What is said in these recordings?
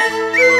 Música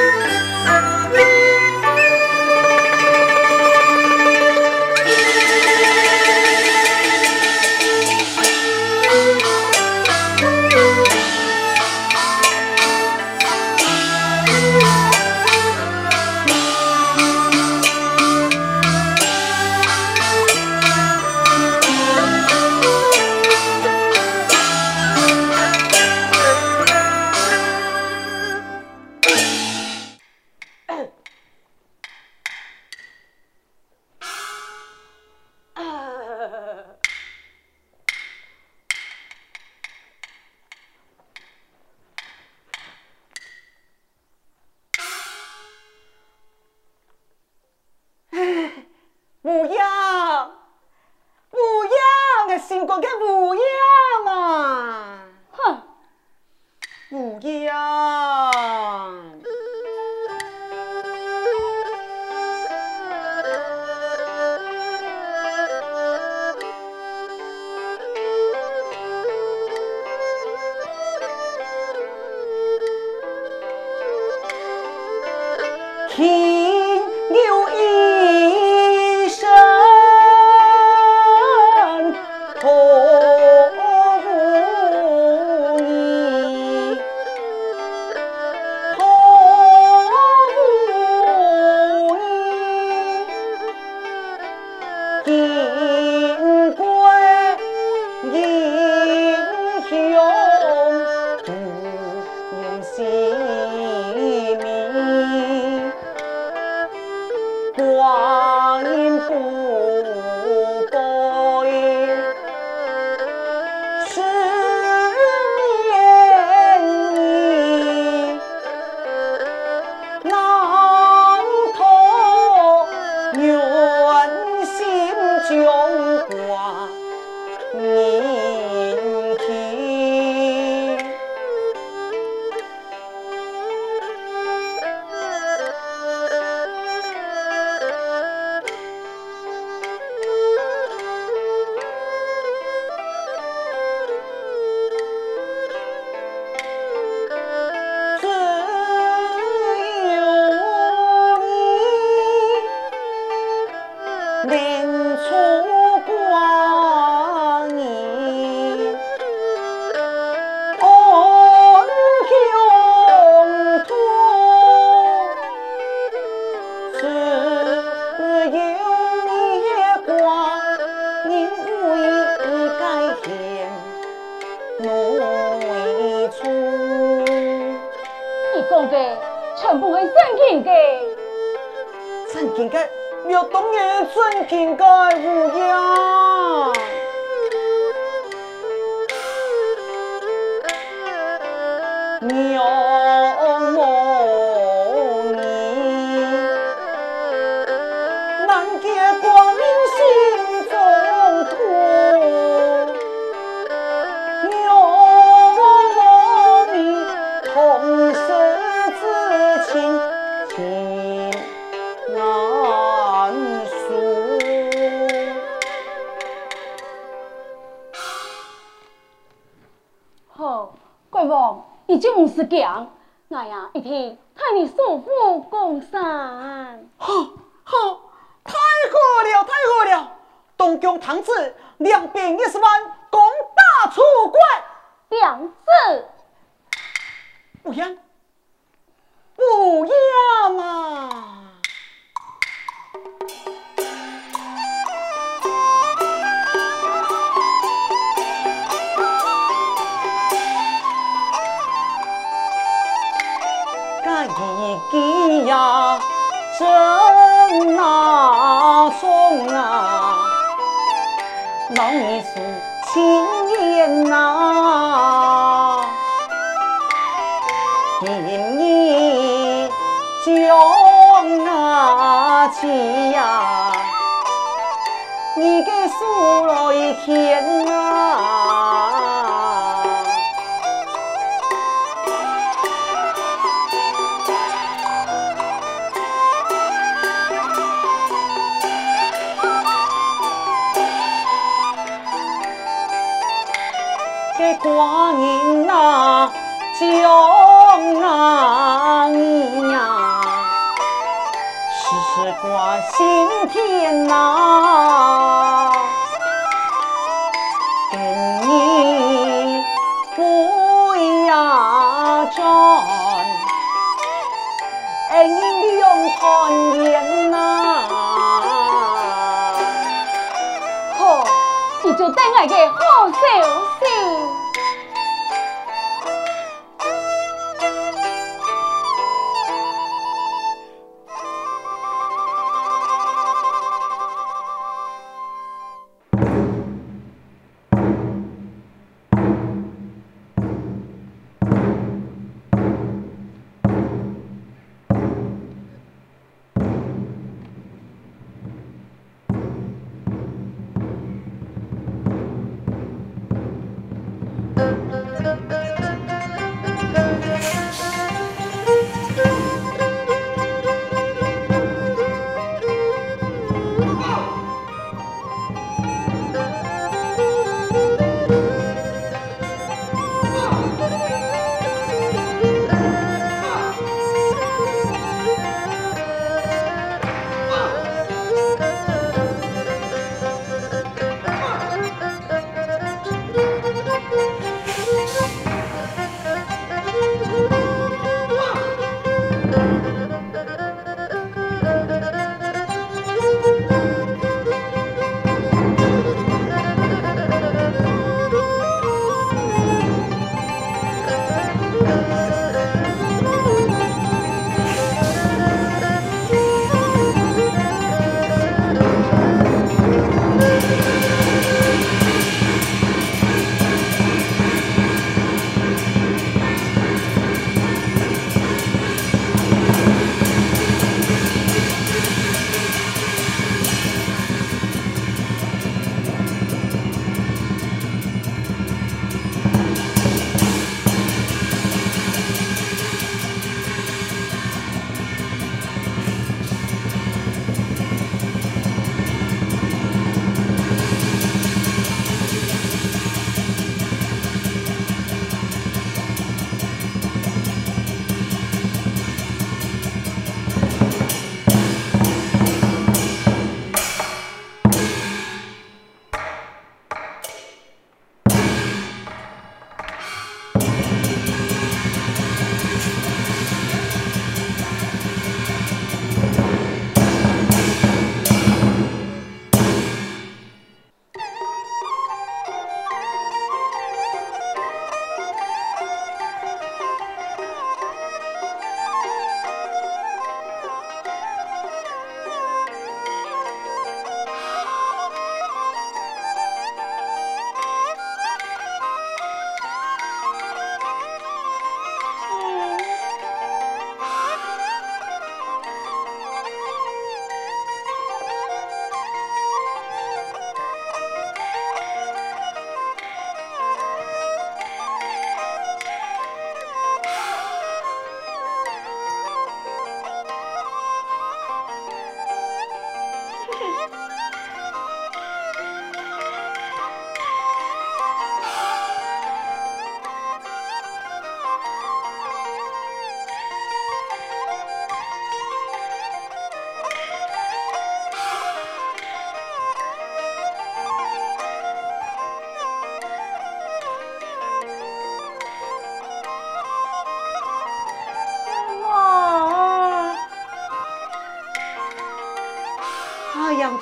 全部是讲，那呀一天替你束缚共山。好，好，太好了，太好了！东宫堂子两百一十万，攻打楚关。两字，不言，不言嘛。今年哪？今年将啊，去呀，你给送来添啊。我心田呐，跟你不呀转，恩义永团圆呐。好，你就等我个好消息。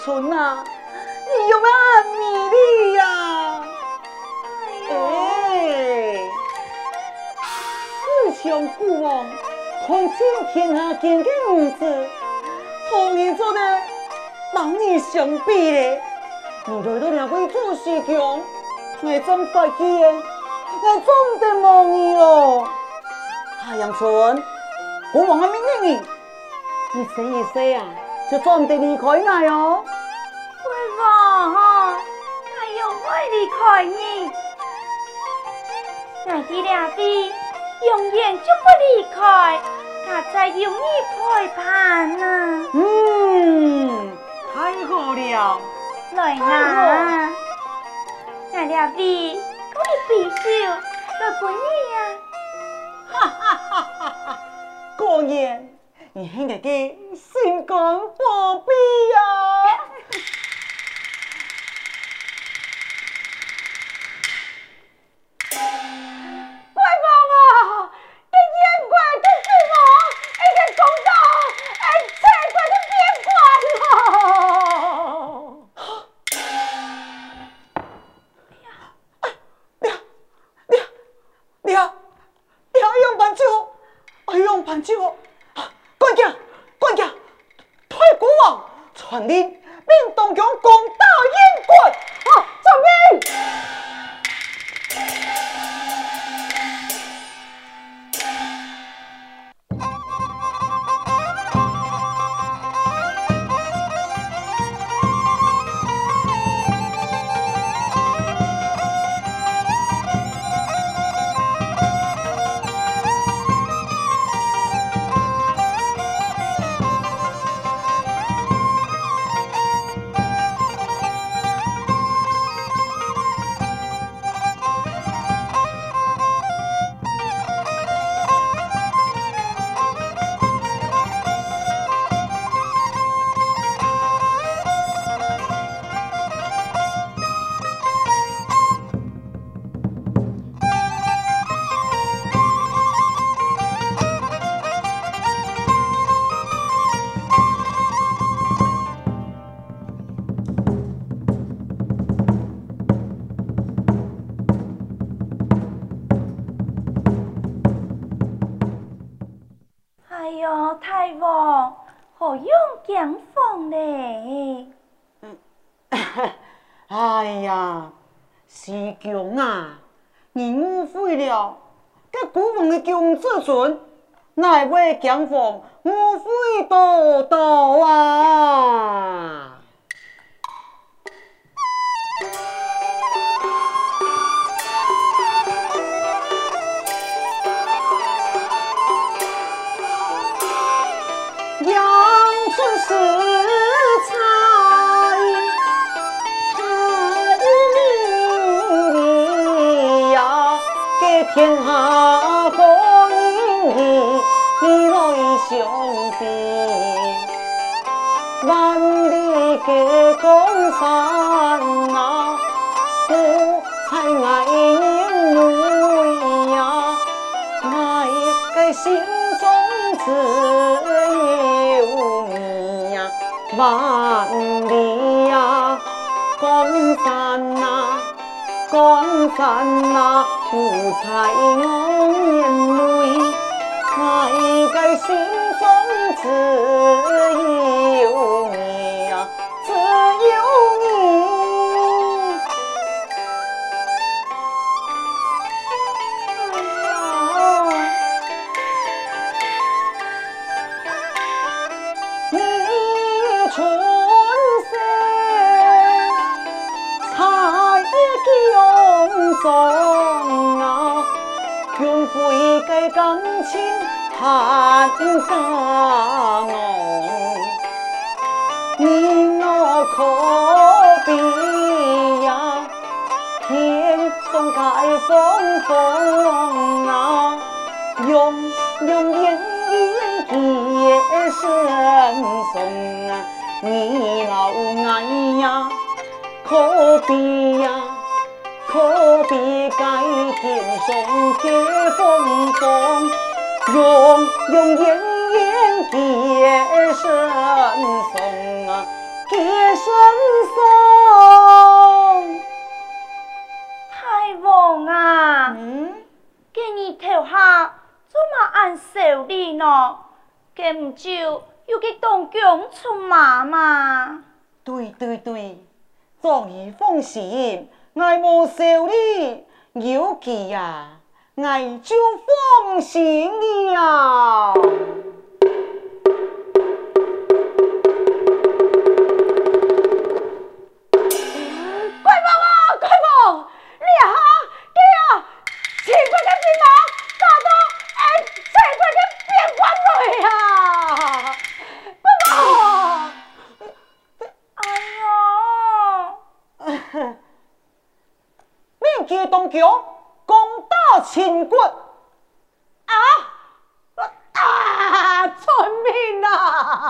春啊，你有没有很美丽呀、啊？哎，自强故王，看尽天下间的女子，和你做的当你相比嘞，你来到两位做事强，我真发气耶，我真的忘你哦。太阳村，我王阿命令你，一生一世啊，就总得离开我哟。离开你，我的两臂永远就不离开，他在有你陪伴呢。嗯，太好了，来啦，我两臂给你比酒，来陪你呀。哈哈哈哈哈！果然你兄弟嘅心肝宝贝呀！哎江凤误会多多啊？万里呀，江山啊，江山啊。不才我眼泪，爱在心中很感动，你我可比呀？天上开风风啊，永永远远结深松啊，你老爱呀，可比呀？可比盖天上结风霜，永永远远结深松啊，结深松。大王啊，嗯，给你头下做嘛按手里呢？给唔就又给东宫出马嘛？对对对，终于放心。爱无受你有记呀，爱就放心了。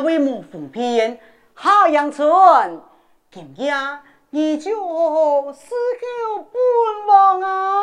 为母奉披音好阳春今夜依旧思故不忘啊。